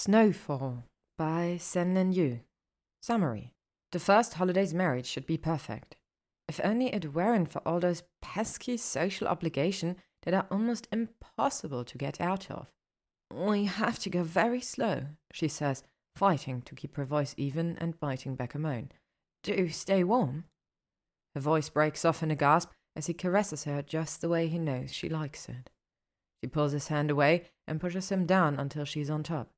Snowfall by Sen Lin Yu. Summary The first holiday's marriage should be perfect. If only it weren't for all those pesky social obligations that are almost impossible to get out of. We have to go very slow, she says, fighting to keep her voice even and biting back a moan. Do stay warm. Her voice breaks off in a gasp as he caresses her just the way he knows she likes it. She pulls his hand away and pushes him down until she's on top.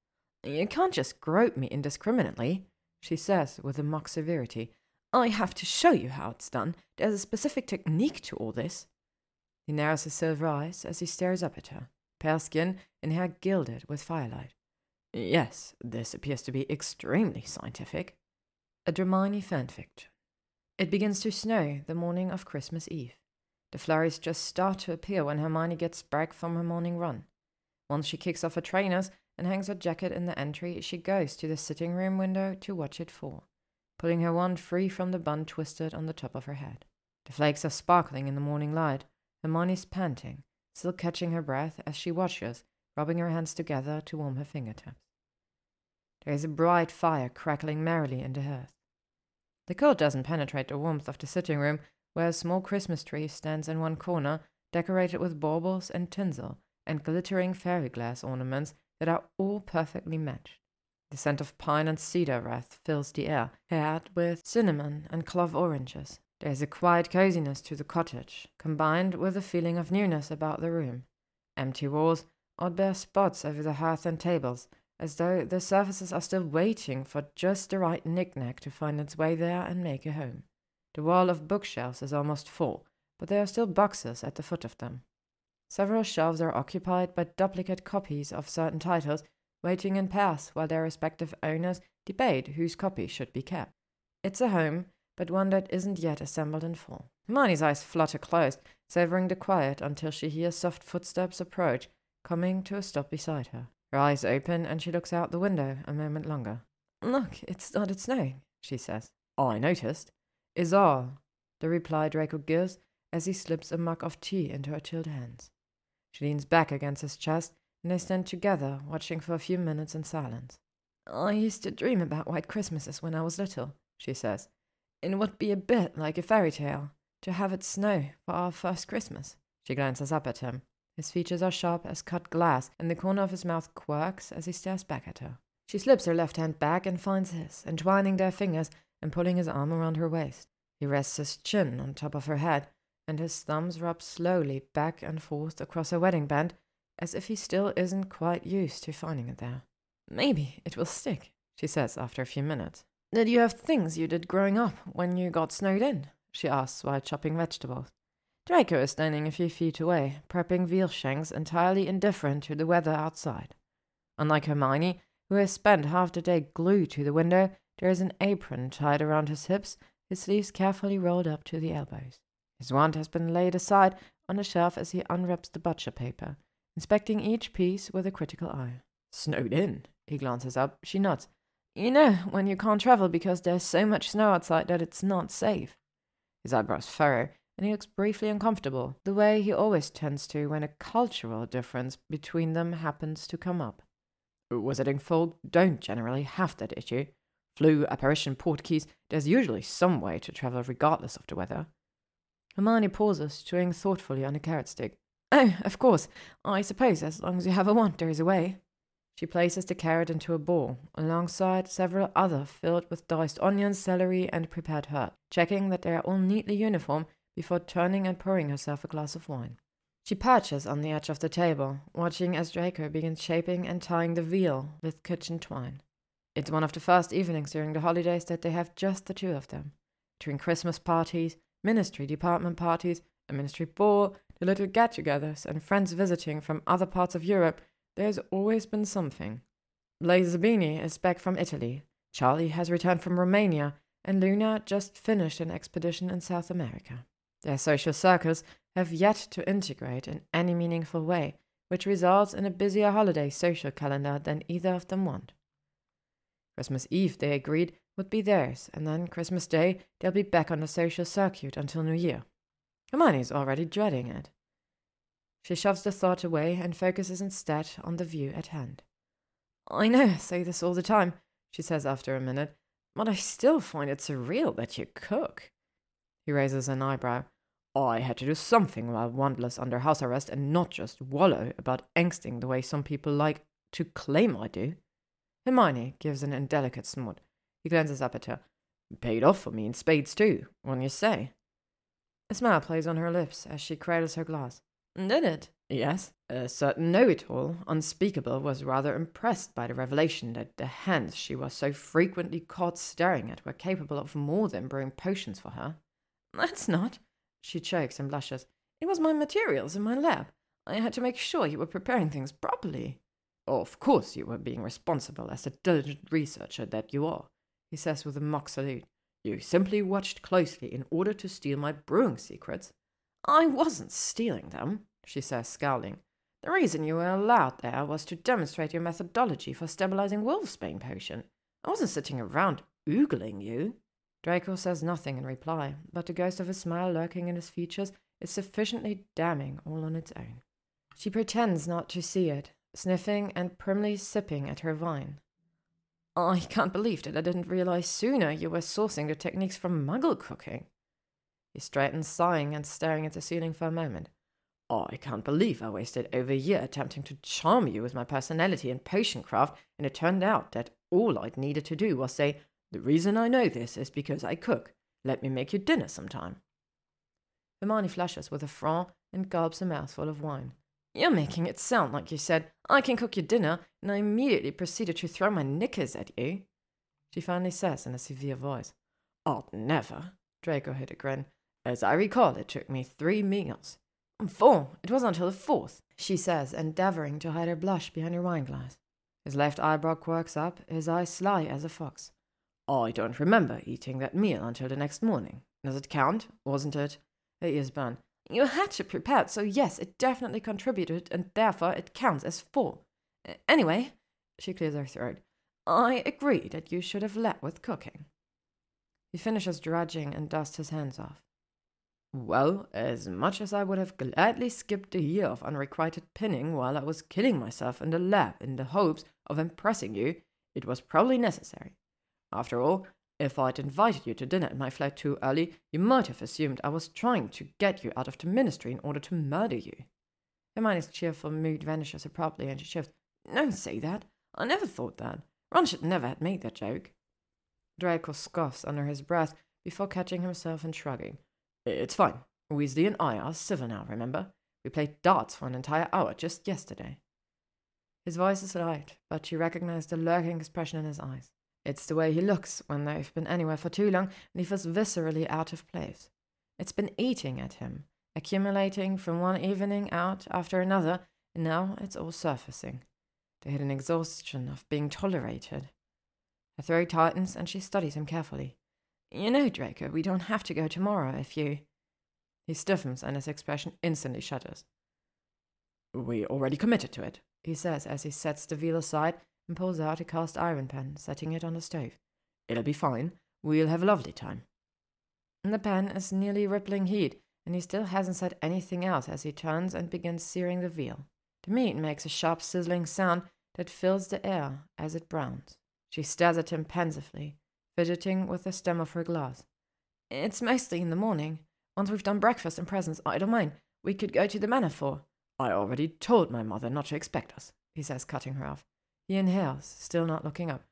You can't just grope me indiscriminately, she says with a mock severity. I have to show you how it's done. There's a specific technique to all this. He narrows his silver eyes as he stares up at her, pale skin and hair gilded with firelight. Yes, this appears to be extremely scientific. A Dramione fanfiction. It begins to snow the morning of Christmas Eve. The flurries just start to appear when Hermione gets back from her morning run. Once she kicks off her trainers, and hangs her jacket in the entry, she goes to the sitting room window to watch it fall, pulling her wand free from the bun twisted on the top of her head. The flakes are sparkling in the morning light. Hermione's panting, still catching her breath as she watches, rubbing her hands together to warm her fingertips. There is a bright fire crackling merrily in the hearth. The cold doesn't penetrate the warmth of the sitting room, where a small Christmas tree stands in one corner, decorated with baubles and tinsel and glittering fairy glass ornaments that are all perfectly matched. The scent of pine and cedar wreath fills the air, paired with cinnamon and clove oranges. There is a quiet coziness to the cottage, combined with a feeling of newness about the room. Empty walls, odd bare spots over the hearth and tables, as though the surfaces are still waiting for just the right knick-knack to find its way there and make a home. The wall of bookshelves is almost full, but there are still boxes at the foot of them. Several shelves are occupied by duplicate copies of certain titles, waiting in pairs while their respective owners debate whose copy should be kept. It's a home, but one that isn't yet assembled in full. Hermione's eyes flutter closed, savoring the quiet until she hears soft footsteps approach, coming to a stop beside her. Her eyes open and she looks out the window a moment longer. Look, it started snowing, she says. I noticed is all, the reply Draco gives as he slips a mug of tea into her chilled hands. She leans back against his chest, and they stand together, watching for a few minutes in silence. I used to dream about white Christmases when I was little, she says. It would be a bit like a fairy tale, to have it snow for our first Christmas. She glances up at him. His features are sharp as cut glass, and the corner of his mouth quirks as he stares back at her. She slips her left hand back and finds his, entwining their fingers and pulling his arm around her waist. He rests his chin on top of her head, and his thumbs rub slowly back and forth across her wedding band, as if he still isn't quite used to finding it there. Maybe it will stick, she says after a few minutes. Did you have things you did growing up when you got snowed in? she asks while chopping vegetables. Draco is standing a few feet away, prepping veal shanks, entirely indifferent to the weather outside. Unlike Hermione, who has spent half the day glued to the window, there is an apron tied around his hips, his sleeves carefully rolled up to the elbows. His wand has been laid aside on a shelf as he unwraps the butcher paper, inspecting each piece with a critical eye. Snowed in. He glances up. She nods. You know, when you can't travel because there's so much snow outside that it's not safe. His eyebrows furrow, and he looks briefly uncomfortable, the way he always tends to when a cultural difference between them happens to come up. Wizarding folk don't generally have that issue. Floo, apparition, portkeys, there's usually some way to travel regardless of the weather. Hermione pauses, chewing thoughtfully on a carrot stick. Oh, of course. I suppose as long as you have a wand, there is a way. She places the carrot into a bowl, alongside several other filled with diced onions, celery, and prepared herbs, checking that they are all neatly uniform before turning and pouring herself a glass of wine. She perches on the edge of the table, watching as Draco begins shaping and tying the veal with kitchen twine. It's one of the first evenings during the holidays that they have just the two of them. During Christmas parties, ministry department parties, a ministry ball, the little get togethers, and friends visiting from other parts of Europe, there's always been something. Blaise Zabini is back from Italy, Charlie has returned from Romania, and Luna just finished an expedition in South America. Their social circles have yet to integrate in any meaningful way, which results in a busier holiday social calendar than either of them want. Christmas Eve, they agreed, would be theirs, and then Christmas Day they'll be back on the social circuit until New Year. Hermione's already dreading it. She shoves the thought away and focuses instead on the view at hand. I know I say this all the time, she says after a minute, but I still find it surreal that you cook. He raises an eyebrow. I had to do something while Wandless under house arrest and not just wallow about angsting the way some people like to claim I do. Hermione gives an indelicate snort. He glances up at her. Paid off for me in spades, too, wouldn't you say? A smile plays on her lips as she cradles her glass. Did it? Yes. A certain know it all, unspeakable, was rather impressed by the revelation that the hands she was so frequently caught staring at were capable of more than brewing potions for her. That's not. She chokes and blushes. It was my materials in my lab. I had to make sure you were preparing things properly. Of course you were being responsible as the diligent researcher that you are, he says with a mock salute. You simply watched closely in order to steal my brewing secrets. I wasn't stealing them, she says, scowling. The reason you were allowed there was to demonstrate your methodology for stabilizing Wolfsbane potion. I wasn't sitting around oogling you. Draco says nothing in reply, but the ghost of a smile lurking in his features is sufficiently damning all on its own. She pretends not to see it, sniffing and primly sipping at her wine. I can't believe that I didn't realize sooner you were sourcing the techniques from muggle cooking. He straightens, sighing and staring at the ceiling for a moment. I can't believe I wasted over a year attempting to charm you with my personality and potion craft, and it turned out that all I'd needed to do was say, The reason I know this is because I cook. Let me make you dinner sometime. Hermione flushes with a frown and gulps a mouthful of wine. You're making it sound like you said, I can cook your dinner, and I immediately proceeded to throw my knickers at you. She finally says in a severe voice. I'd never. Draco hid a grin. As I recall, it took me three meals. Four. It wasn't until the fourth, she says, endeavoring to hide her blush behind her wineglass. His left eyebrow quirks up, his eyes sly as a fox. I don't remember eating that meal until the next morning. Does it count? Wasn't it? Her ears burn. You had to prepare so yes, it definitely contributed, and therefore it counts as four. Anyway, she clears her throat, I agree that you should have led with cooking. He finishes drudging and dusts his hands off. Well, as much as I would have gladly skipped a year of unrequited pinning while I was killing myself in the lab in the hopes of impressing you, it was probably necessary. After all, if I'd invited you to dinner at my flat too early, you might have assumed I was trying to get you out of the ministry in order to murder you. Hermione's cheerful mood vanishes abruptly and she shifts. Don't say that. I never thought that. Ron should never have made that joke. Draco scoffs under his breath before catching himself and shrugging. It's fine. Weasley and I are civil now, remember? We played darts for an entire hour just yesterday. His voice is light, but she recognize the lurking expression in his eyes. It's the way he looks when they've been anywhere for too long and he feels viscerally out of place. It's been eating at him, accumulating from one evening out after another, and now it's all surfacing. The hidden exhaustion of being tolerated. Her throat tightens and she studies him carefully. You know, Draco, we don't have to go tomorrow if you. He stiffens and his expression instantly shudders. We already committed to it, he says as he sets the veal aside and pulls out a cast iron pan, setting it on the stove. It'll be fine. We'll have a lovely time. The pan is nearly rippling heat, and he still hasn't said anything else as he turns and begins searing the veal. The meat makes a sharp sizzling sound that fills the air as it browns. She stares at him pensively, fidgeting with the stem of her glass. It's mostly in the morning. Once we've done breakfast and presents, I don't mind. We could go to the manor for. I already told my mother not to expect us, he says, cutting her off. He inhales, still not looking up.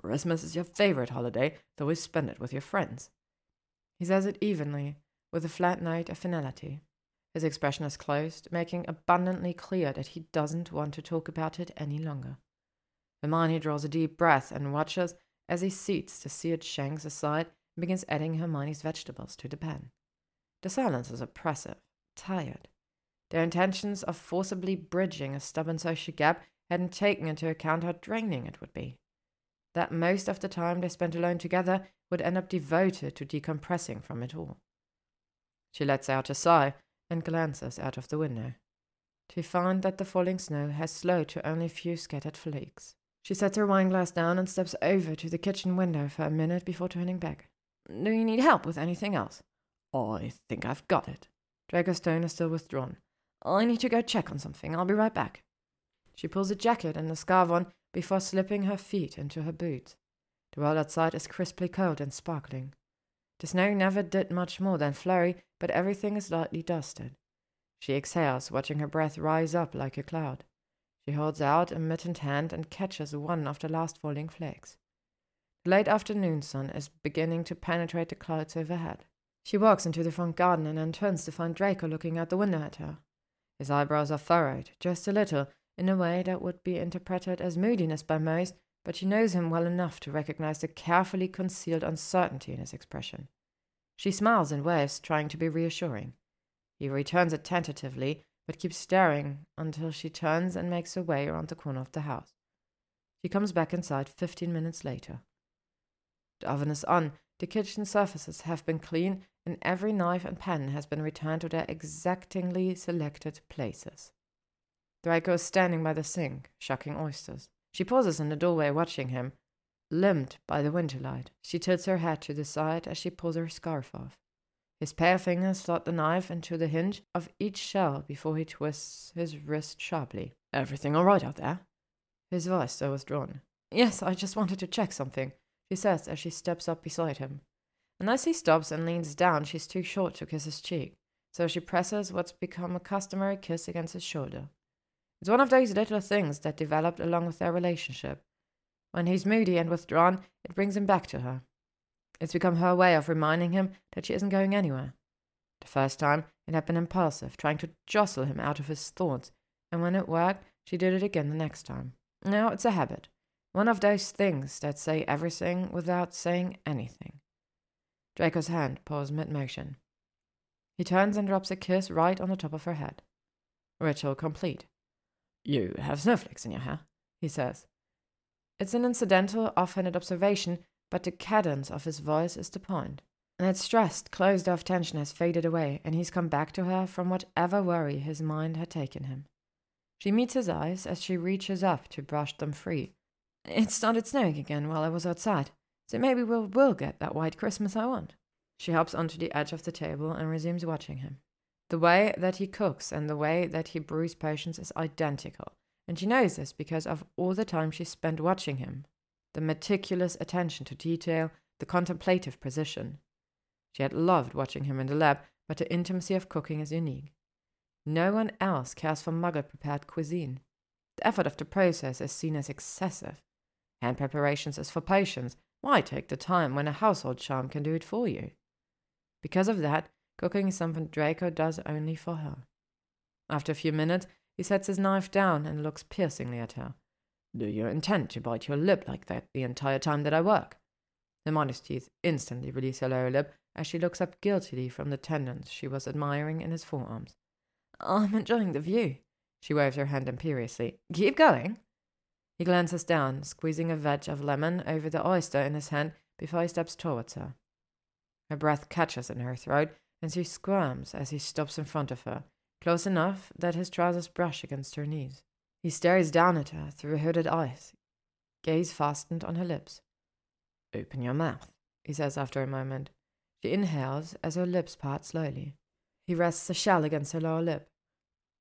Christmas is your favorite holiday, though we spend it with your friends. He says it evenly, with a flat note of finality. His expression is closed, making abundantly clear that he doesn't want to talk about it any longer. Hermione draws a deep breath and watches as he seats the seared shanks aside and begins adding Hermione's vegetables to the pan. The silence is oppressive, tired. Their intentions of forcibly bridging a stubborn social gap hadn't taken into account how draining it would be. That most of the time they spent alone together would end up devoted to decompressing from it all. She lets out a sigh and glances out of the window, to find that the falling snow has slowed to only a few scattered flakes. She sets her wineglass down and steps over to the kitchen window for a minute before turning back. Do you need help with anything else? I think I've got it. Draco's tone is still withdrawn. I need to go check on something. I'll be right back. She pulls a jacket and a scarf on before slipping her feet into her boots. The world outside is crisply cold and sparkling. The snow never did much more than flurry, but everything is lightly dusted. She exhales, watching her breath rise up like a cloud. She holds out a mittened hand and catches one of the last falling flakes. The late afternoon sun is beginning to penetrate the clouds overhead. She walks into the front garden and then turns to find Draco looking out the window at her. His eyebrows are furrowed, just a little, in a way that would be interpreted as moodiness by most, but she knows him well enough to recognize the carefully concealed uncertainty in his expression. She smiles and waves, trying to be reassuring. He returns it tentatively, but keeps staring until she turns and makes her way around the corner of the house. She comes back inside fifteen minutes later. The oven is on, the kitchen surfaces have been cleaned, and every knife and pen has been returned to their exactingly selected places. Draco is standing by the sink, shucking oysters. She pauses in the doorway, watching him. Limned by the winter light, she tilts her head to the side as she pulls her scarf off. His pale fingers slot the knife into the hinge of each shell before he twists his wrist sharply. Everything all right out there? His voice still withdrawn. Yes, I just wanted to check something, she says as she steps up beside him. And as he stops and leans down, she's too short to kiss his cheek, so she presses what's become a customary kiss against his shoulder. It's one of those little things that developed along with their relationship. When he's moody and withdrawn, it brings him back to her. It's become her way of reminding him that she isn't going anywhere. The first time, it had been impulsive, trying to jostle him out of his thoughts, and when it worked, she did it again the next time. Now it's a habit. One of those things that say everything without saying anything. Draco's hand paused mid motion. He turns and drops a kiss right on the top of her head. Ritual complete. You have snowflakes in your hair, he says. It's an incidental, offhanded observation, but the cadence of his voice is the point. That stressed, closed off tension has faded away, and he's come back to her from whatever worry his mind had taken him. She meets his eyes as she reaches up to brush them free. It started snowing again while I was outside, so maybe we'll, will get that white Christmas I want. She hops onto the edge of the table and resumes watching him. The way that he cooks and the way that he brews potions is identical, and she knows this because of all the time she spent watching him the meticulous attention to detail, the contemplative precision. She had loved watching him in the lab, but the intimacy of cooking is unique. No one else cares for muggle prepared cuisine. The effort of the process is seen as excessive. Hand preparations is for patients. Why take the time when a household charm can do it for you? Because of that, cooking something Draco does only for her. After a few minutes, he sets his knife down and looks piercingly at her. Do you intend to bite your lip like that the entire time that I work? Hermione's teeth instantly release her lower lip as she looks up guiltily from the tendons she was admiring in his forearms. I'm enjoying the view. She waves her hand imperiously. Keep going. He glances down, squeezing a wedge of lemon over the oyster in his hand before he steps towards her. Her breath catches in her throat, and she squirms as he stops in front of her, close enough that his trousers brush against her knees. He stares down at her through hooded eyes, gaze fastened on her lips. Open your mouth, he says after a moment. She inhales as her lips part slowly. He rests a shell against her lower lip.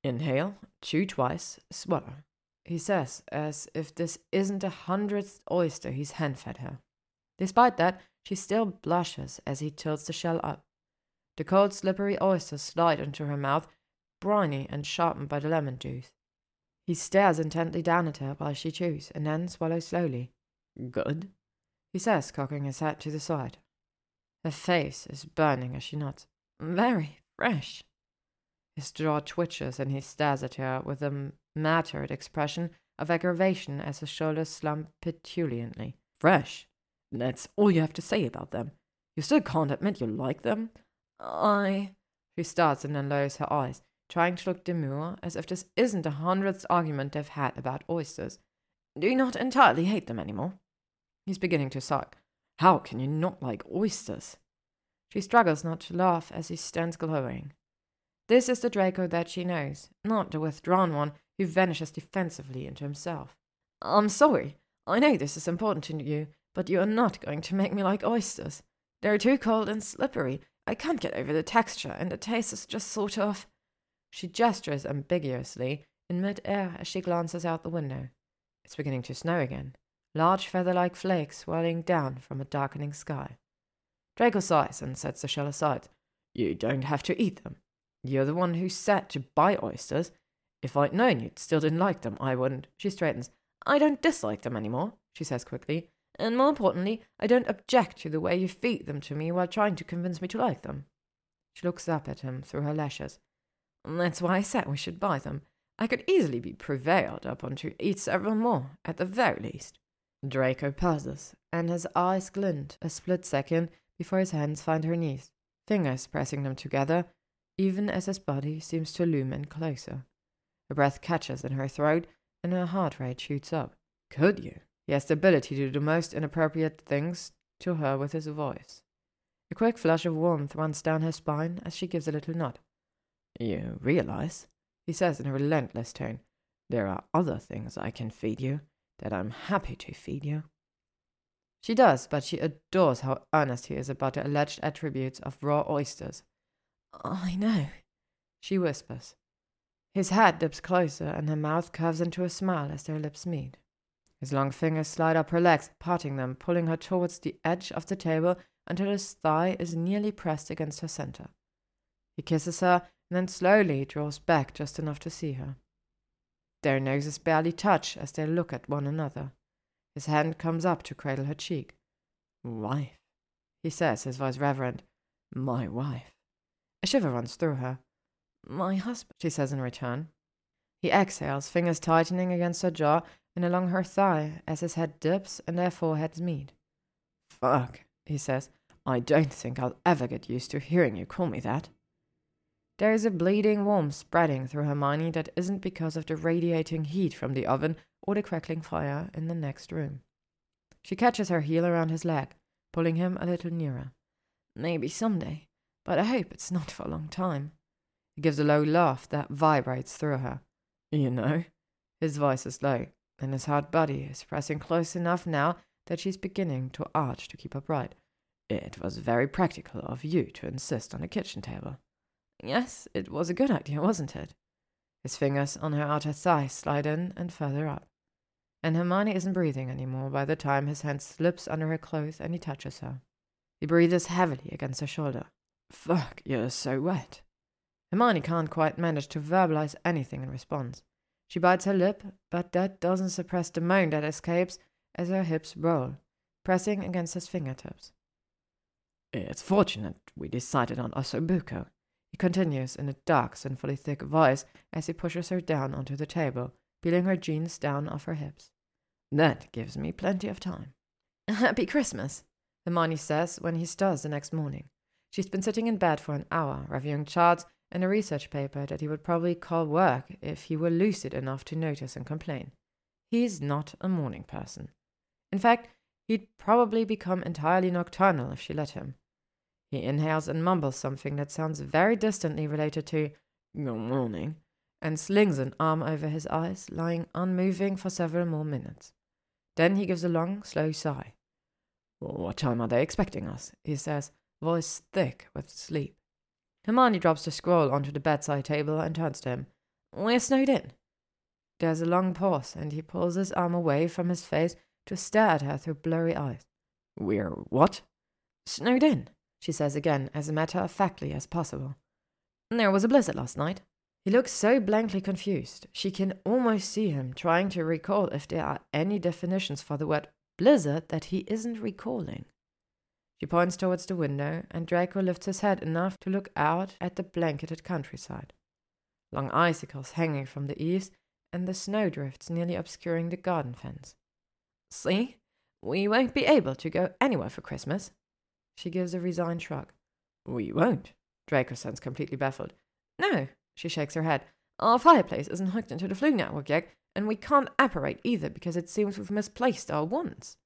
Inhale, chew twice, swallow, he says, as if this isn't a hundredth oyster he's hand fed her. Despite that, she still blushes as he tilts the shell up. The cold, slippery oysters slide into her mouth, briny and sharpened by the lemon juice. He stares intently down at her while she chews, and then swallows slowly. Good, he says, cocking his head to the side. Her face is burning as she nods. Very fresh. His jaw twitches and he stares at her with a mattered expression of aggravation as his shoulders slump petulantly. Fresh? That's all you have to say about them. You still can't admit you like them? I. She starts and then lowers her eyes, trying to look demure, as if this isn't the hundredth argument they've had about oysters. Do you not entirely hate them any more? He's beginning to suck. How can you not like oysters? She struggles not to laugh as he stands glowering. This is the Draco that she knows, not the withdrawn one who vanishes defensively into himself. I'm sorry. I know this is important to you, but you are not going to make me like oysters. They're too cold and slippery. I can't get over the texture, and the taste is just sort of. She gestures ambiguously in mid air as she glances out the window. It's beginning to snow again, large feather like flakes whirling down from a darkening sky. Draco sighs and sets the shell aside. You don't have to eat them. You're the one who said to buy oysters. If I'd known you'd still didn't like them, I wouldn't. She straightens. I don't dislike them any more, she says quickly. And more importantly, I don't object to the way you feed them to me while trying to convince me to like them. She looks up at him through her lashes. That's why I said we should buy them. I could easily be prevailed upon to eat several more, at the very least. Draco pauses, and his eyes glint a split second before his hands find her knees, fingers pressing them together, even as his body seems to loom in closer. Her breath catches in her throat, and her heart rate shoots up. Could you? He has the ability to do the most inappropriate things to her with his voice. A quick flush of warmth runs down her spine as she gives a little nod. You realize, he says in a relentless tone, there are other things I can feed you that I'm happy to feed you. She does, but she adores how earnest he is about the alleged attributes of raw oysters. I know, she whispers. His head dips closer, and her mouth curves into a smile as their lips meet. His long fingers slide up her legs, parting them, pulling her towards the edge of the table until his thigh is nearly pressed against her center. He kisses her and then slowly draws back just enough to see her. Their noses barely touch as they look at one another. His hand comes up to cradle her cheek. Wife, he says, his voice reverent. My wife. A shiver runs through her. My husband, she says in return. He exhales, fingers tightening against her jaw and along her thigh as his head dips and their foreheads meet. Fuck, he says. I don't think I'll ever get used to hearing you call me that. There is a bleeding warmth spreading through Hermione that isn't because of the radiating heat from the oven or the crackling fire in the next room. She catches her heel around his leg, pulling him a little nearer. Maybe someday, but I hope it's not for a long time. He gives a low laugh that vibrates through her. You know? His voice is low, and his hard body is pressing close enough now that she's beginning to arch to keep upright. It was very practical of you to insist on a kitchen table. Yes, it was a good idea, wasn't it? His fingers on her outer thigh slide in and further up. And Hermione isn't breathing any more by the time his hand slips under her clothes and he touches her. He breathes heavily against her shoulder. Fuck, you're so wet. Hermione can't quite manage to verbalize anything in response. She bites her lip, but that doesn't suppress the moan that escapes as her hips roll, pressing against his fingertips. It's fortunate we decided on Osso Buco, he continues in a dark, sinfully thick voice as he pushes her down onto the table, peeling her jeans down off her hips. That gives me plenty of time. Happy Christmas, Hermione says when he stirs the next morning. She's been sitting in bed for an hour, reviewing charts and a research paper that he would probably call work if he were lucid enough to notice and complain. He's not a morning person. In fact, he'd probably become entirely nocturnal if she let him. He inhales and mumbles something that sounds very distantly related to good morning, and slings an arm over his eyes, lying unmoving for several more minutes. Then he gives a long, slow sigh. What time are they expecting us? he says, voice thick with sleep. Hermione drops the scroll onto the bedside table and turns to him. We're snowed in. There's a long pause, and he pulls his arm away from his face to stare at her through blurry eyes. We're what? Snowed in she says again, as matter of factly as possible. There was a blizzard last night. He looks so blankly confused, she can almost see him trying to recall if there are any definitions for the word blizzard that he isn't recalling. She points towards the window, and Draco lifts his head enough to look out at the blanketed countryside. Long icicles hanging from the eaves, and the snowdrifts nearly obscuring the garden fence. See, we won't be able to go anywhere for Christmas, she gives a resigned shrug. We won't. Draco sounds completely baffled. No, she shakes her head. Our fireplace isn't hooked into the Floo network yet, and we can't apparate either because it seems we've misplaced our wands.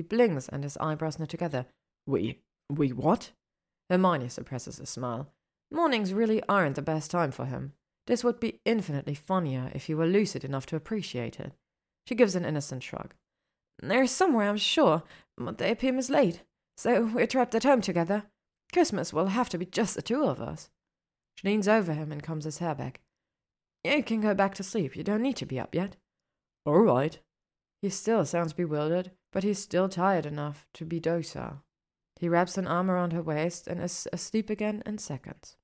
He blinks and his eyebrows knit together. We. we what? Hermione suppresses a smile. Mornings really aren't the best time for him. This would be infinitely funnier if he were lucid enough to appreciate it. She gives an innocent shrug. There's somewhere, I'm sure, but they appear mislaid. So we're trapped at home together. Christmas will have to be just the two of us. She leans over him and combs his hair back. You can go back to sleep. You don't need to be up yet. All right. He still sounds bewildered, but he's still tired enough to be docile. He wraps an arm around her waist and is asleep again in seconds.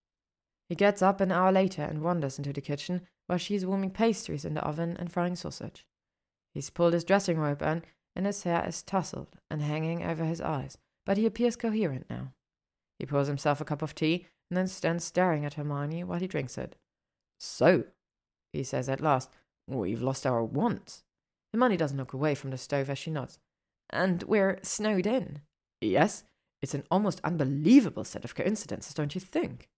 He gets up an hour later and wanders into the kitchen while she's warming pastries in the oven and frying sausage. He's pulled his dressing robe on, and his hair is tousled and hanging over his eyes, but he appears coherent now. He pours himself a cup of tea and then stands staring at Hermione while he drinks it. So, he says at last, we've lost our wands. Hermione doesn't look away from the stove as she nods. And we're snowed in. Yes, it's an almost unbelievable set of coincidences, don't you think?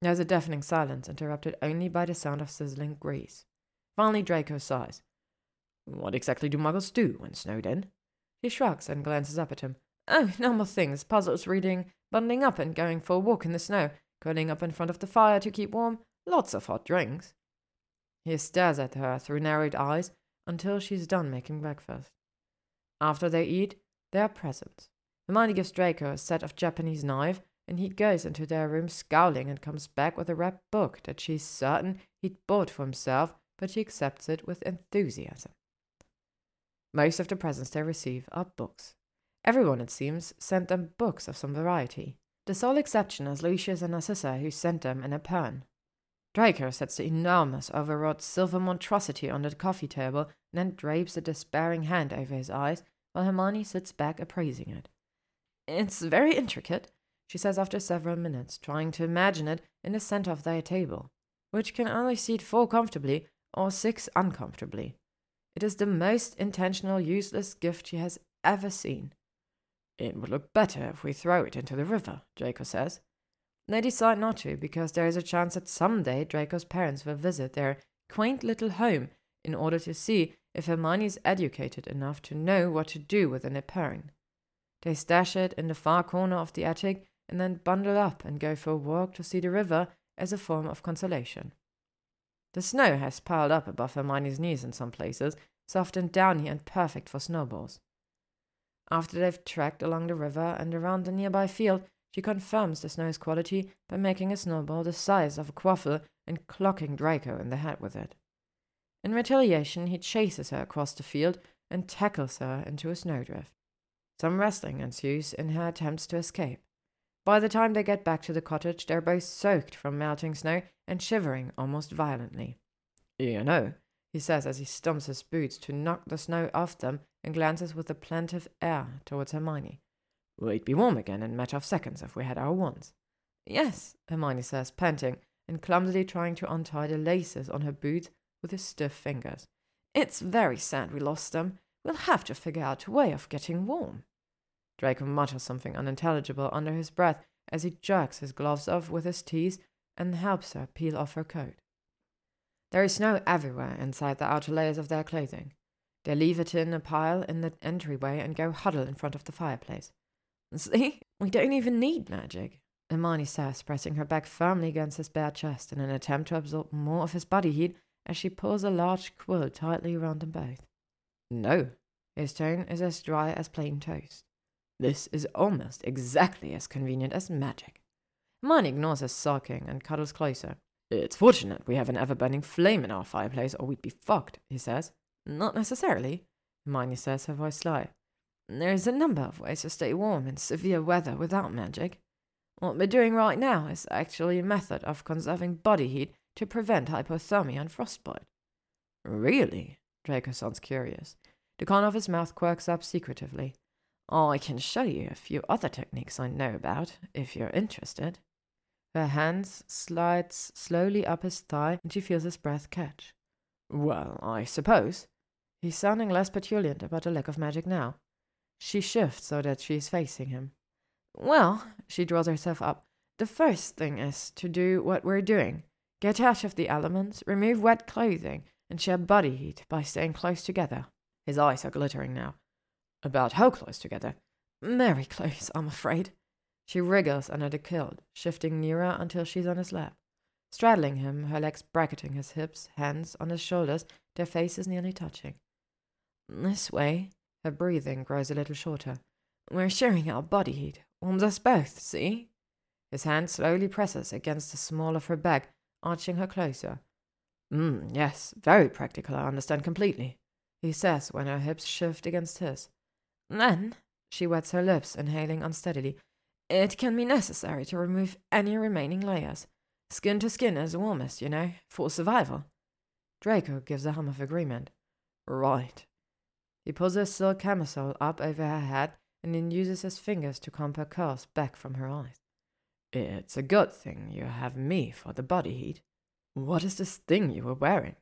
There's a deafening silence, interrupted only by the sound of sizzling grease. Finally, Draco sighs. What exactly do muggles do when snowed in? He shrugs and glances up at him. Oh, normal things puzzles, reading, bundling up and going for a walk in the snow, curling up in front of the fire to keep warm, lots of hot drinks. He stares at her through narrowed eyes until she's done making breakfast. After they eat, they are presents. Hermione gives Draco a set of Japanese knife, and he goes into their room scowling and comes back with a wrapped book that she's certain he'd bought for himself, but she accepts it with enthusiasm. Most of the presents they receive are books. Everyone, it seems, sent them books of some variety. The sole exception is Lucius and Narcissa, who sent them in a. Draco sets the enormous overwrought silver monstrosity on the coffee table and then drapes a despairing hand over his eyes while Hermione sits back appraising it. It's very intricate, she says after several minutes, trying to imagine it in the center of their table, which can only seat four comfortably or six uncomfortably. It is the most intentional, useless gift she has ever seen. It would look better if we throw it into the river, Draco says. They decide not to because there is a chance that someday Draco's parents will visit their quaint little home in order to see if Hermione is educated enough to know what to do with an epergne. They stash it in the far corner of the attic and then bundle up and go for a walk to see the river as a form of consolation. The snow has piled up above Hermione's knees in some places, soft and downy and perfect for snowballs. After they've trekked along the river and around the nearby field, she confirms the snow's quality by making a snowball the size of a quaffle and clocking Draco in the head with it. In retaliation, he chases her across the field and tackles her into a snowdrift. Some wrestling ensues in her attempts to escape. By the time they get back to the cottage, they're both soaked from melting snow and shivering almost violently. You know, he says as he stumps his boots to knock the snow off them and glances with a plaintive air towards Hermione. We'd be warm again in a matter of seconds if we had our wands. Yes, Hermione says, panting and clumsily trying to untie the laces on her boots with his stiff fingers. It's very sad we lost them. We'll have to figure out a way of getting warm. Draco mutters something unintelligible under his breath as he jerks his gloves off with his teeth and helps her peel off her coat. There is snow everywhere inside the outer layers of their clothing. They leave it in a pile in the entryway and go huddle in front of the fireplace. See, we don't even need magic, Hermione says, pressing her back firmly against his bare chest in an attempt to absorb more of his body heat as she pulls a large quill tightly around them both. No, his tone is as dry as plain toast. This is almost exactly as convenient as magic. Hermione ignores his sulking and cuddles closer. It's fortunate we have an ever burning flame in our fireplace, or we'd be fucked, he says. Not necessarily, Hermione says, her voice sly. There's a number of ways to stay warm in severe weather without magic. What we're doing right now is actually a method of conserving body heat to prevent hypothermia and frostbite. Really? Draco sounds curious. The corner of his mouth quirks up secretively. I can show you a few other techniques I know about, if you're interested. Her hand slides slowly up his thigh, and she feels his breath catch. Well, I suppose. He's sounding less petulant about the lack of magic now. She shifts so that she is facing him. Well, she draws herself up. The first thing is to do what we're doing get out of the elements, remove wet clothing, and share body heat by staying close together. His eyes are glittering now. About how close together? Very close, I'm afraid. She wriggles under the kilt, shifting nearer until she's on his lap. Straddling him, her legs bracketing his hips, hands on his shoulders, their faces nearly touching. This way, her breathing grows a little shorter. We're sharing our body heat. Warms us both, see? His hand slowly presses against the small of her back, arching her closer. Mm, yes, very practical, I understand completely. he says when her hips shift against his. Then, she wets her lips, inhaling unsteadily, it can be necessary to remove any remaining layers. Skin to skin is warmest, you know, for survival. Draco gives a hum of agreement. Right. He pulls her silk camisole up over her head and then uses his fingers to comb her curls back from her eyes. It's a good thing you have me for the body heat. What is this thing you were wearing?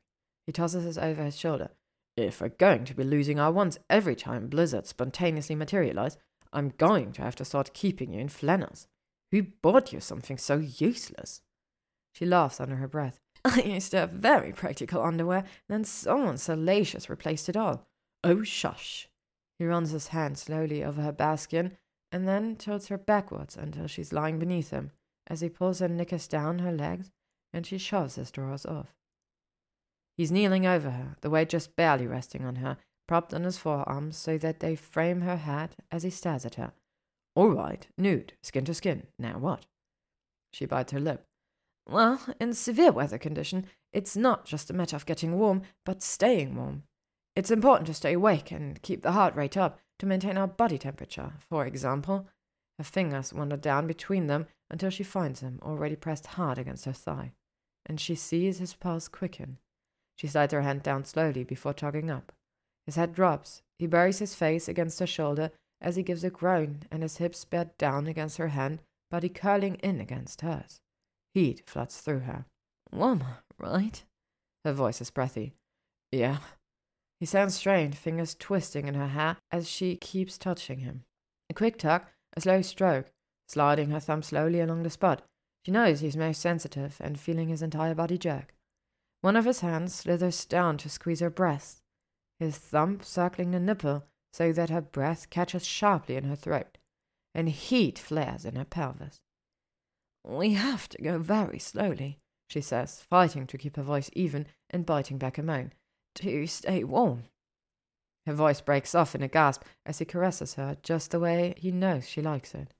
He tosses it over his shoulder. If we're going to be losing our wands every time blizzards spontaneously materialize, I'm going to have to start keeping you in flannels. Who bought you something so useless? She laughs under her breath. I used to have very practical underwear, then someone salacious replaced it all. Oh, shush. He runs his hand slowly over her baskin and then tilts her backwards until she's lying beneath him as he pulls her knickers down her legs and she shoves his drawers off. He's kneeling over her, the weight just barely resting on her, propped on his forearms so that they frame her head as he stares at her. All right, nude, skin to skin. Now what? She bites her lip. Well, in severe weather condition, it's not just a matter of getting warm, but staying warm. It's important to stay awake and keep the heart rate up to maintain our body temperature, for example. Her fingers wander down between them until she finds him already pressed hard against her thigh, and she sees his pulse quicken. She slides her hand down slowly before tugging up. His head drops. He buries his face against her shoulder as he gives a groan, and his hips bear down against her hand, body curling in against hers. Heat floods through her. Warm, right? Her voice is breathy. Yeah, he sounds strained, fingers twisting in her hair as she keeps touching him. A quick tug, a slow stroke, sliding her thumb slowly along the spot. She knows he's most sensitive and feeling his entire body jerk. One of his hands slithers down to squeeze her breast, his thumb circling the nipple so that her breath catches sharply in her throat, and heat flares in her pelvis. We have to go very slowly, she says, fighting to keep her voice even and biting back a moan to stay warm. Her voice breaks off in a gasp as he caresses her just the way he knows she likes it.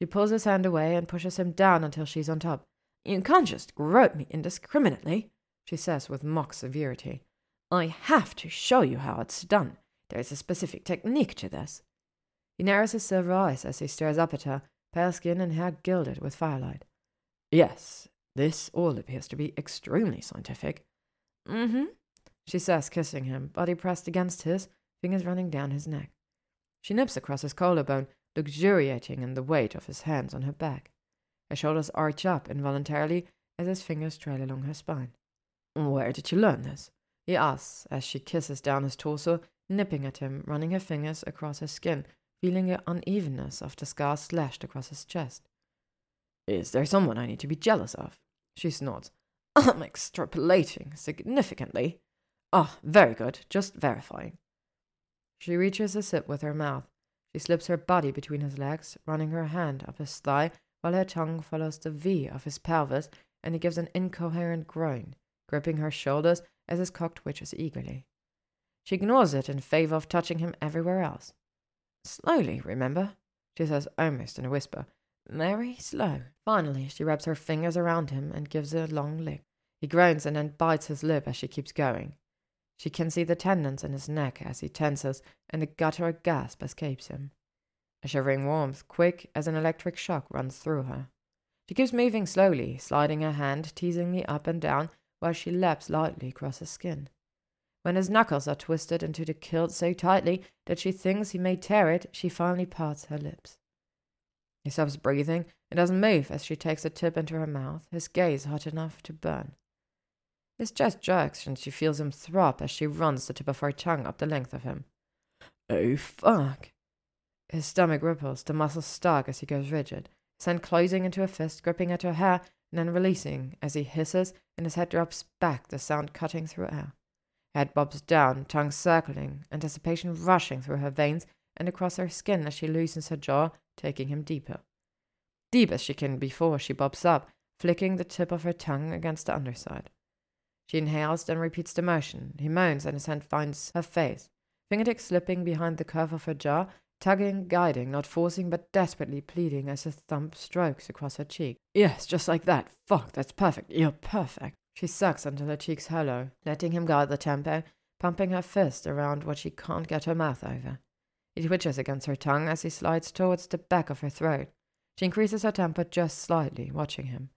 She pulls his hand away and pushes him down until she's on top. You can't just grope me indiscriminately, she says with mock severity. I have to show you how it's done. There is a specific technique to this. He narrows his silver eyes as he stares up at her, pale skin and hair gilded with firelight. Yes, this all appears to be extremely scientific. Mm hmm, she says, kissing him, body pressed against his, fingers running down his neck. She nips across his collarbone, luxuriating in the weight of his hands on her back. Her shoulders arch up involuntarily as his fingers trail along her spine. Where did you learn this? he asks as she kisses down his torso, nipping at him, running her fingers across his skin, feeling the unevenness of the scars slashed across his chest. Is there someone I need to be jealous of? She snorts. I'm extrapolating significantly. Ah, very good, just verifying. She reaches his hip with her mouth. She slips her body between his legs, running her hand up his thigh while her tongue follows the V of his pelvis, and he gives an incoherent groan, gripping her shoulders as his cock twitches eagerly. She ignores it in favor of touching him everywhere else. Slowly, remember? She says almost in a whisper. Very slow. Finally, she wraps her fingers around him and gives a long lick. He groans and then bites his lip as she keeps going. She can see the tendons in his neck as he tenses, and a guttural gasp escapes him. A shivering warmth, quick as an electric shock, runs through her. She keeps moving slowly, sliding her hand teasingly up and down while she laps lightly across his skin. When his knuckles are twisted into the kilt so tightly that she thinks he may tear it, she finally parts her lips. He stops breathing and doesn't move as she takes a tip into her mouth, his gaze hot enough to burn. His chest jerks and she feels him throb as she runs the tip of her tongue up the length of him. Oh, fuck. His stomach ripples, the muscles start as he goes rigid, his hand closing into a fist, gripping at her hair, and then releasing as he hisses and his head drops back, the sound cutting through air. Head bobs down, tongue circling, anticipation rushing through her veins and across her skin as she loosens her jaw, taking him deeper. Deep as she can before she bobs up, flicking the tip of her tongue against the underside. She inhales, then repeats the motion. He moans, and his hand finds her face, fingertips slipping behind the curve of her jaw, tugging, guiding, not forcing, but desperately pleading as his thumb strokes across her cheek. Yes, just like that. Fuck, that's perfect. You're perfect. She sucks until her cheeks hollow, letting him guide the tempo, pumping her fist around what she can't get her mouth over. He twitches against her tongue as he slides towards the back of her throat. She increases her tempo just slightly, watching him.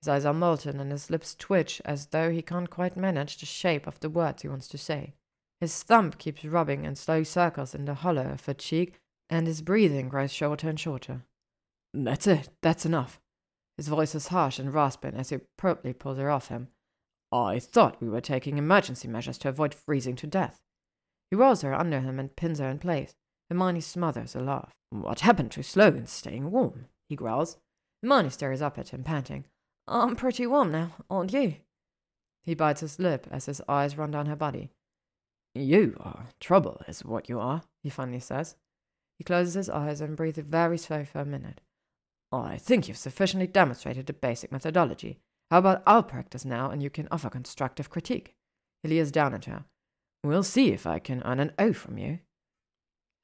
His eyes are molten and his lips twitch as though he can't quite manage the shape of the words he wants to say. His thumb keeps rubbing in slow circles in the hollow of her cheek, and his breathing grows shorter and shorter. That's it, that's enough. His voice is harsh and rasping as he promptly pulls her off him. I thought we were taking emergency measures to avoid freezing to death. He rolls her under him and pins her in place. Hermione smothers a laugh. What happened to Slogan staying warm? he growls. Hermione stares up at him, panting. I'm pretty warm now, aren't you? He bites his lip as his eyes run down her body. You are trouble, is what you are, he finally says. He closes his eyes and breathes very slow for a minute. I think you've sufficiently demonstrated the basic methodology. How about I'll practice now and you can offer constructive critique? He leers down at her. We'll see if I can earn an O from you.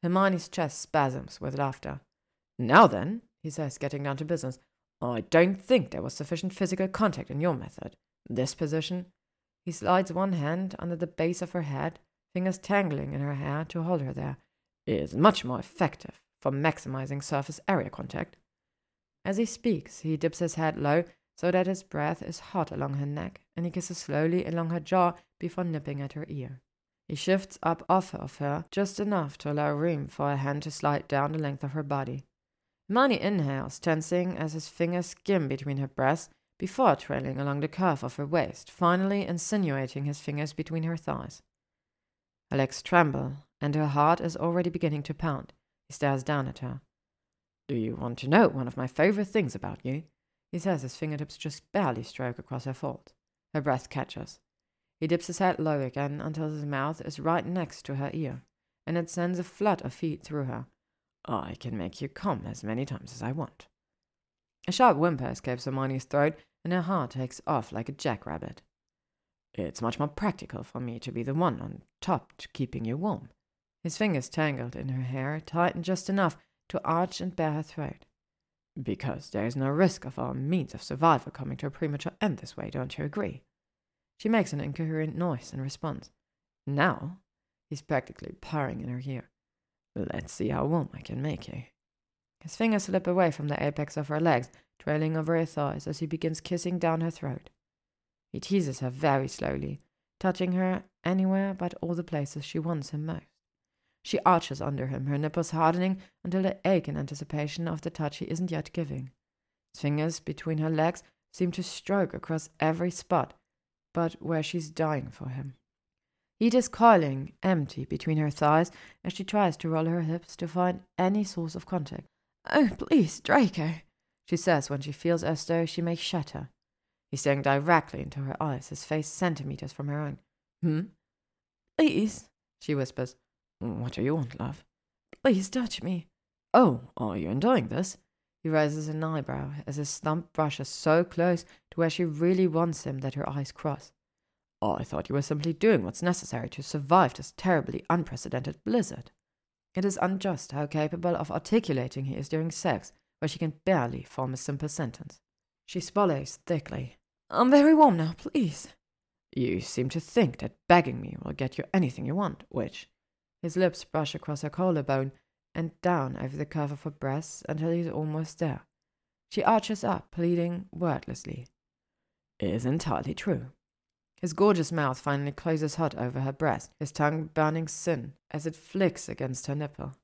Hermione's chest spasms with laughter. Now then, he says, getting down to business, I don't think there was sufficient physical contact in your method. This position. He slides one hand under the base of her head, fingers tangling in her hair to hold her there, is much more effective for maximizing surface area contact. As he speaks, he dips his head low so that his breath is hot along her neck, and he kisses slowly along her jaw before nipping at her ear. He shifts up off of her just enough to allow room for a hand to slide down the length of her body. Hermione inhales, tensing as his fingers skim between her breasts before trailing along the curve of her waist, finally insinuating his fingers between her thighs. Her legs tremble, and her heart is already beginning to pound. He stares down at her. Do you want to know one of my favorite things about you? He says his fingertips just barely stroke across her folds. Her breath catches. He dips his head low again until his mouth is right next to her ear, and it sends a flood of heat through her. I can make you come as many times as I want. A sharp whimper escapes Hermione's throat, and her heart takes off like a jackrabbit. It's much more practical for me to be the one on top to keeping you warm. His fingers tangled in her hair, tightened just enough to arch and bare her throat. Because there is no risk of our means of survival coming to a premature end this way, don't you agree? She makes an incoherent noise in response. Now, he's practically purring in her ear. Let's see how warm I can make you. His fingers slip away from the apex of her legs, trailing over her thighs as he begins kissing down her throat. He teases her very slowly, touching her anywhere but all the places she wants him most. She arches under him, her nipples hardening until they ache in anticipation of the touch he isn't yet giving. His fingers between her legs seem to stroke across every spot, but where she's dying for him. Heat is coiling empty between her thighs as she tries to roll her hips to find any source of contact. Oh, please, Draco, she says when she feels as though she may shatter. He's staring directly into her eyes, his face centimeters from her own. Hmm? Please, she whispers. What do you want, love? Please touch me. Oh, are you enjoying this? He raises an eyebrow as his thumb brushes so close to where she really wants him that her eyes cross. Oh, I thought you were simply doing what's necessary to survive this terribly unprecedented blizzard. It is unjust how capable of articulating he is during sex, where she can barely form a simple sentence. She swallows thickly. I'm very warm now, please. You seem to think that begging me will get you anything you want, which his lips brush across her collarbone and down over the curve of her breasts until he's almost there. She arches up, pleading wordlessly. It is entirely true. His gorgeous mouth finally closes hot over her breast, his tongue burning sin as it flicks against her nipple.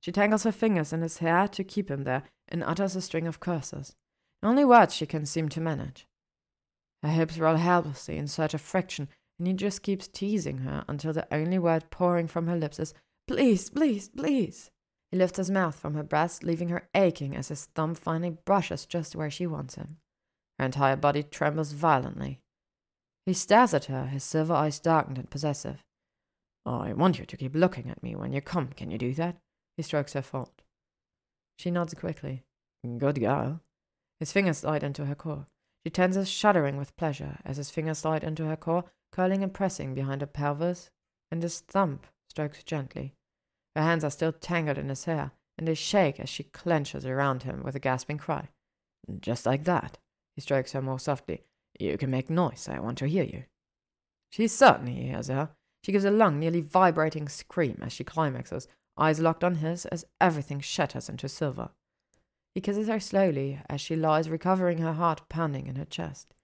She tangles her fingers in his hair to keep him there and utters a string of curses, the only words she can seem to manage. Her hips roll helplessly in search of friction and he just keeps teasing her until the only word pouring from her lips is, Please, please, please. He lifts his mouth from her breast, leaving her aching as his thumb finally brushes just where she wants him. Her entire body trembles violently. He stares at her, his silver eyes darkened and possessive. I want you to keep looking at me when you come. Can you do that? He strokes her fold. She nods quickly. Good girl. His fingers slide into her core. She tenses, shuddering with pleasure, as his fingers slide into her core, curling and pressing behind her pelvis, and his thumb strokes gently. Her hands are still tangled in his hair, and they shake as she clenches around him with a gasping cry. Just like that. He strokes her more softly. You can make noise. I want to hear you. She certainly hears her. She gives a long, nearly vibrating scream as she climaxes, eyes locked on his as everything shatters into silver. He kisses her slowly as she lies recovering her heart pounding in her chest.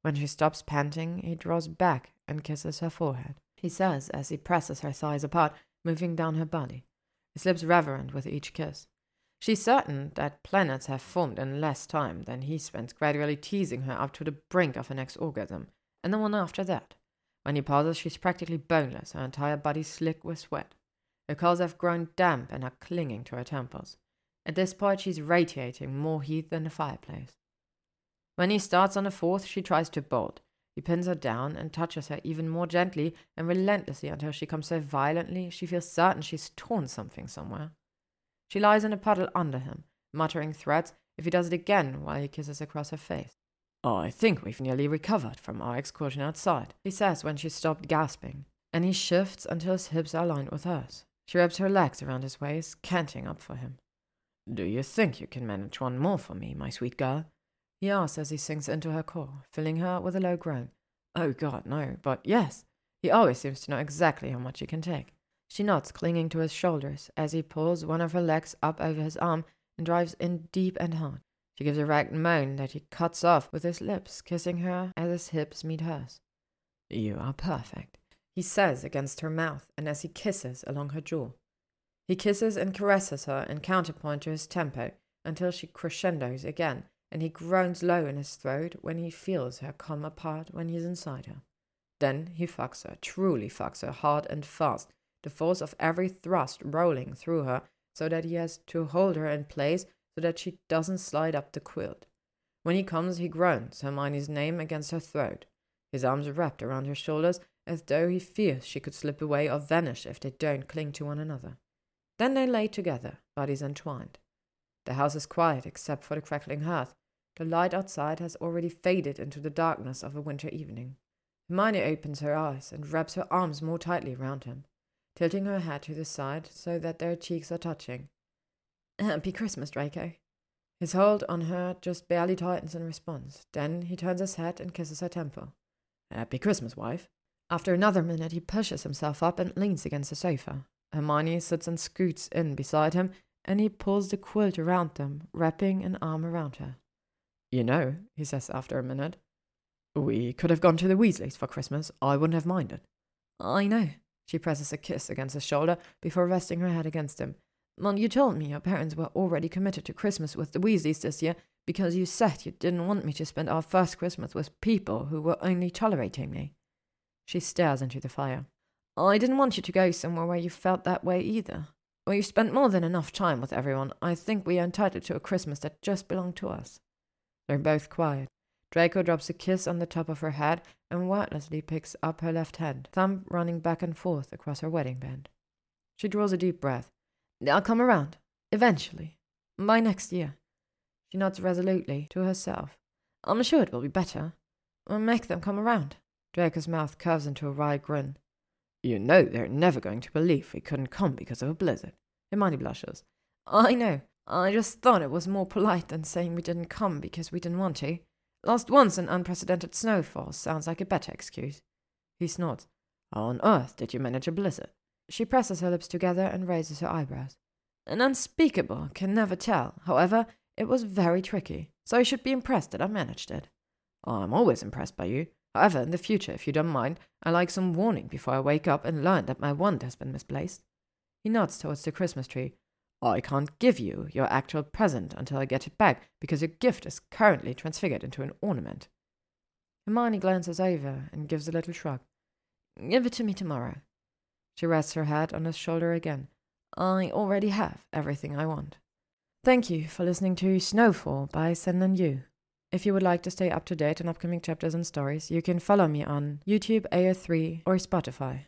When she stops panting, he draws back and kisses her forehead. He says as he presses her thighs apart, moving down her body. His lips reverent with each kiss. She's certain that planets have formed in less time than he spends gradually teasing her up to the brink of her next orgasm, and the one after that. When he pauses, she's practically boneless, her entire body slick with sweat. Her curls have grown damp and are clinging to her temples. At this point, she's radiating more heat than the fireplace. When he starts on the fourth, she tries to bolt. He pins her down and touches her even more gently and relentlessly until she comes so violently she feels certain she's torn something somewhere. She lies in a puddle under him, muttering threats if he does it again while he kisses across her face. Oh, I think we've nearly recovered from our excursion outside, he says when she stopped gasping, and he shifts until his hips are aligned with hers. She wraps her legs around his waist, canting up for him. Do you think you can manage one more for me, my sweet girl? He asks as he sinks into her core, filling her with a low groan. Oh, God, no, but yes. He always seems to know exactly how much he can take. She nods, clinging to his shoulders, as he pulls one of her legs up over his arm and drives in deep and hard. She gives a ragged moan that he cuts off with his lips, kissing her as his hips meet hers. You are perfect, he says against her mouth, and as he kisses along her jaw. He kisses and caresses her in counterpoint to his tempo until she crescendos again and he groans low in his throat when he feels her come apart when he's inside her. Then he fucks her, truly fucks her hard and fast, the force of every thrust rolling through her so that he has to hold her in place so that she doesn't slide up the quilt. When he comes, he groans Hermione's name against her throat, his arms wrapped around her shoulders as though he fears she could slip away or vanish if they don't cling to one another. Then they lay together, bodies entwined. The house is quiet except for the crackling hearth, the light outside has already faded into the darkness of a winter evening. Hermione opens her eyes and wraps her arms more tightly round him, tilting her head to the side so that their cheeks are touching. Happy Christmas, Draco. His hold on her just barely tightens in response. Then he turns his head and kisses her temple. Happy Christmas, wife. After another minute, he pushes himself up and leans against the sofa. Hermione sits and scoots in beside him, and he pulls the quilt around them, wrapping an arm around her. You know, he says after a minute, we could have gone to the Weasleys for Christmas. I wouldn't have minded. I know. She presses a kiss against his shoulder before resting her head against him. Well, you told me your parents were already committed to Christmas with the Weasleys this year because you said you didn't want me to spend our first Christmas with people who were only tolerating me. She stares into the fire. I didn't want you to go somewhere where you felt that way either. Well, you spent more than enough time with everyone. I think we are entitled to a Christmas that just belonged to us. They're both quiet. Draco drops a kiss on the top of her head and wordlessly picks up her left hand, thumb running back and forth across her wedding band. She draws a deep breath. I'll come around. Eventually. By next year. She nods resolutely to herself. I'm sure it will be better. We'll make them come around. Draco's mouth curves into a wry grin. You know they're never going to believe we couldn't come because of a blizzard. Hermione blushes. I know. I just thought it was more polite than saying we didn't come because we didn't want to. Last once an unprecedented snowfall sounds like a better excuse. He snorts. How on earth did you manage a blizzard? She presses her lips together and raises her eyebrows. An unspeakable can never tell. However, it was very tricky, so you should be impressed that I managed it. I'm always impressed by you. However, in the future, if you don't mind, I like some warning before I wake up and learn that my wand has been misplaced. He nods towards the Christmas tree, I can't give you your actual present until I get it back because your gift is currently transfigured into an ornament. Hermione glances over and gives a little shrug. Give it to me tomorrow. She rests her head on his shoulder again. I already have everything I want. Thank you for listening to Snowfall by SenLinYu. If you would like to stay up to date on upcoming chapters and stories, you can follow me on YouTube, AO3, or Spotify.